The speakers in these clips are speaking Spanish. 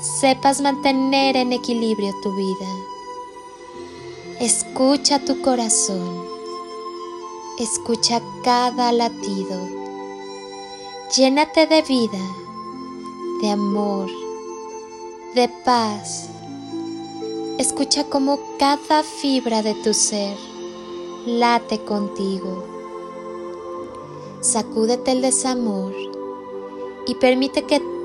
sepas mantener en equilibrio tu vida. Escucha tu corazón, escucha cada latido, llénate de vida, de amor, de paz. Escucha cómo cada fibra de tu ser late contigo. Sacúdete el desamor y permite que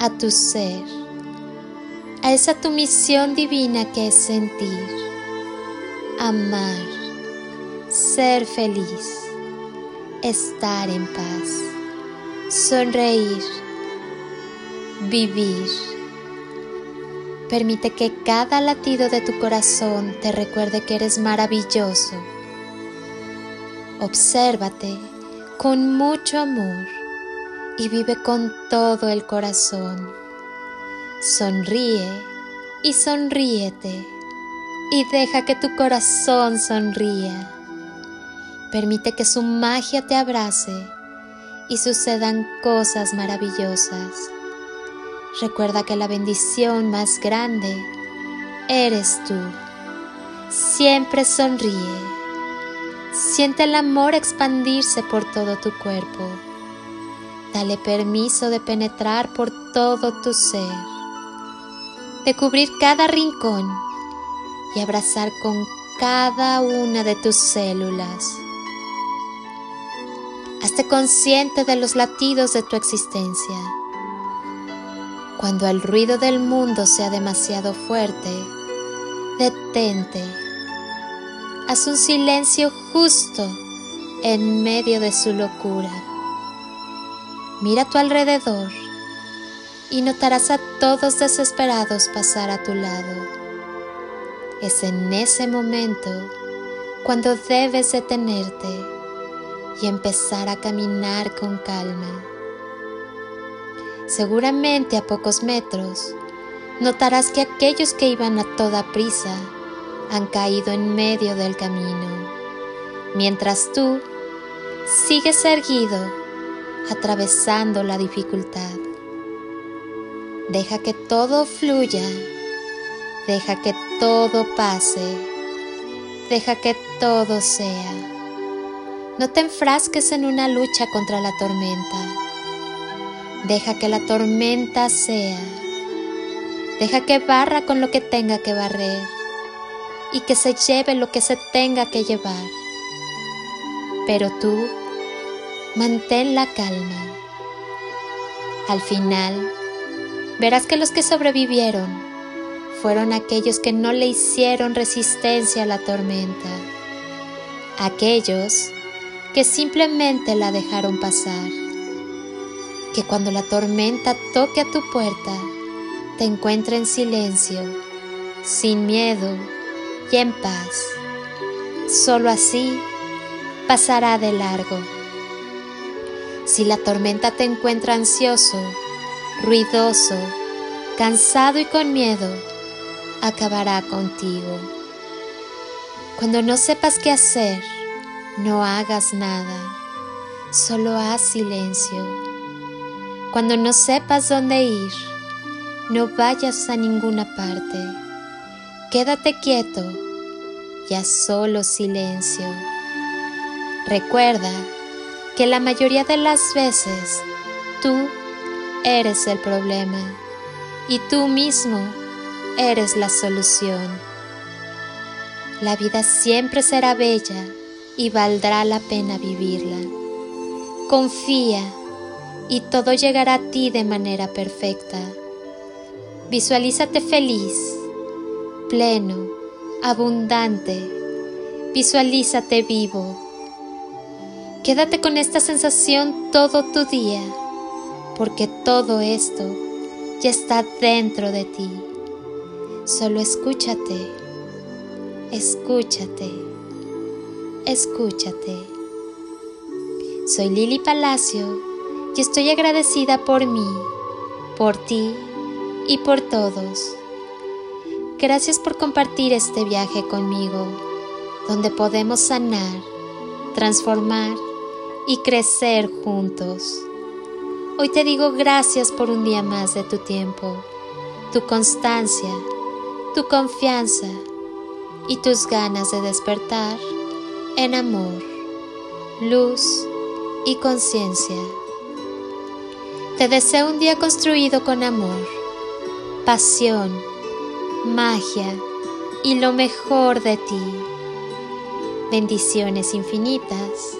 a tu ser, a esa tu misión divina que es sentir, amar, ser feliz, estar en paz, sonreír, vivir. Permite que cada latido de tu corazón te recuerde que eres maravilloso. Obsérvate con mucho amor y vive con todo el corazón. Sonríe y sonríete y deja que tu corazón sonría. Permite que su magia te abrace y sucedan cosas maravillosas. Recuerda que la bendición más grande eres tú. Siempre sonríe. Siente el amor expandirse por todo tu cuerpo Dale permiso de penetrar por todo tu ser, de cubrir cada rincón y abrazar con cada una de tus células. Hazte consciente de los latidos de tu existencia. Cuando el ruido del mundo sea demasiado fuerte, detente. Haz un silencio justo en medio de su locura Mira a tu alrededor y notarás a todos desesperados pasar a tu lado. Es en ese momento cuando debes detenerte y empezar a caminar con calma. Seguramente a pocos metros notarás que aquellos que iban a toda prisa han caído en medio del camino, mientras tú sigues erguido atravesando la dificultad. Deja que todo fluya, deja que todo pase, deja que todo sea. No te enfrasques en una lucha contra la tormenta. Deja que la tormenta sea. Deja que barra con lo que tenga que barrer y que se lleve lo que se tenga que llevar. Pero tú mantén la calma. Al final, verás que los que sobrevivieron fueron aquellos que no le hicieron resistencia a la tormenta, aquellos que simplemente la dejaron pasar, que cuando la tormenta toque a tu puerta, te encuentre en silencio, sin miedo y en paz. Solo así pasará de largo. Si la tormenta te encuentra ansioso, ruidoso, cansado y con miedo, acabará contigo. Cuando no sepas qué hacer, no hagas nada, solo haz silencio. Cuando no sepas dónde ir, no vayas a ninguna parte. Quédate quieto, ya solo silencio. Recuerda que la mayoría de las veces tú eres el problema y tú mismo eres la solución. La vida siempre será bella y valdrá la pena vivirla. Confía y todo llegará a ti de manera perfecta. Visualízate feliz, pleno, abundante. Visualízate vivo. Quédate con esta sensación todo tu día, porque todo esto ya está dentro de ti. Solo escúchate, escúchate, escúchate. Soy Lili Palacio y estoy agradecida por mí, por ti y por todos. Gracias por compartir este viaje conmigo, donde podemos sanar, transformar y crecer juntos. Hoy te digo gracias por un día más de tu tiempo, tu constancia, tu confianza y tus ganas de despertar en amor, luz y conciencia. Te deseo un día construido con amor, pasión, magia y lo mejor de ti. Bendiciones infinitas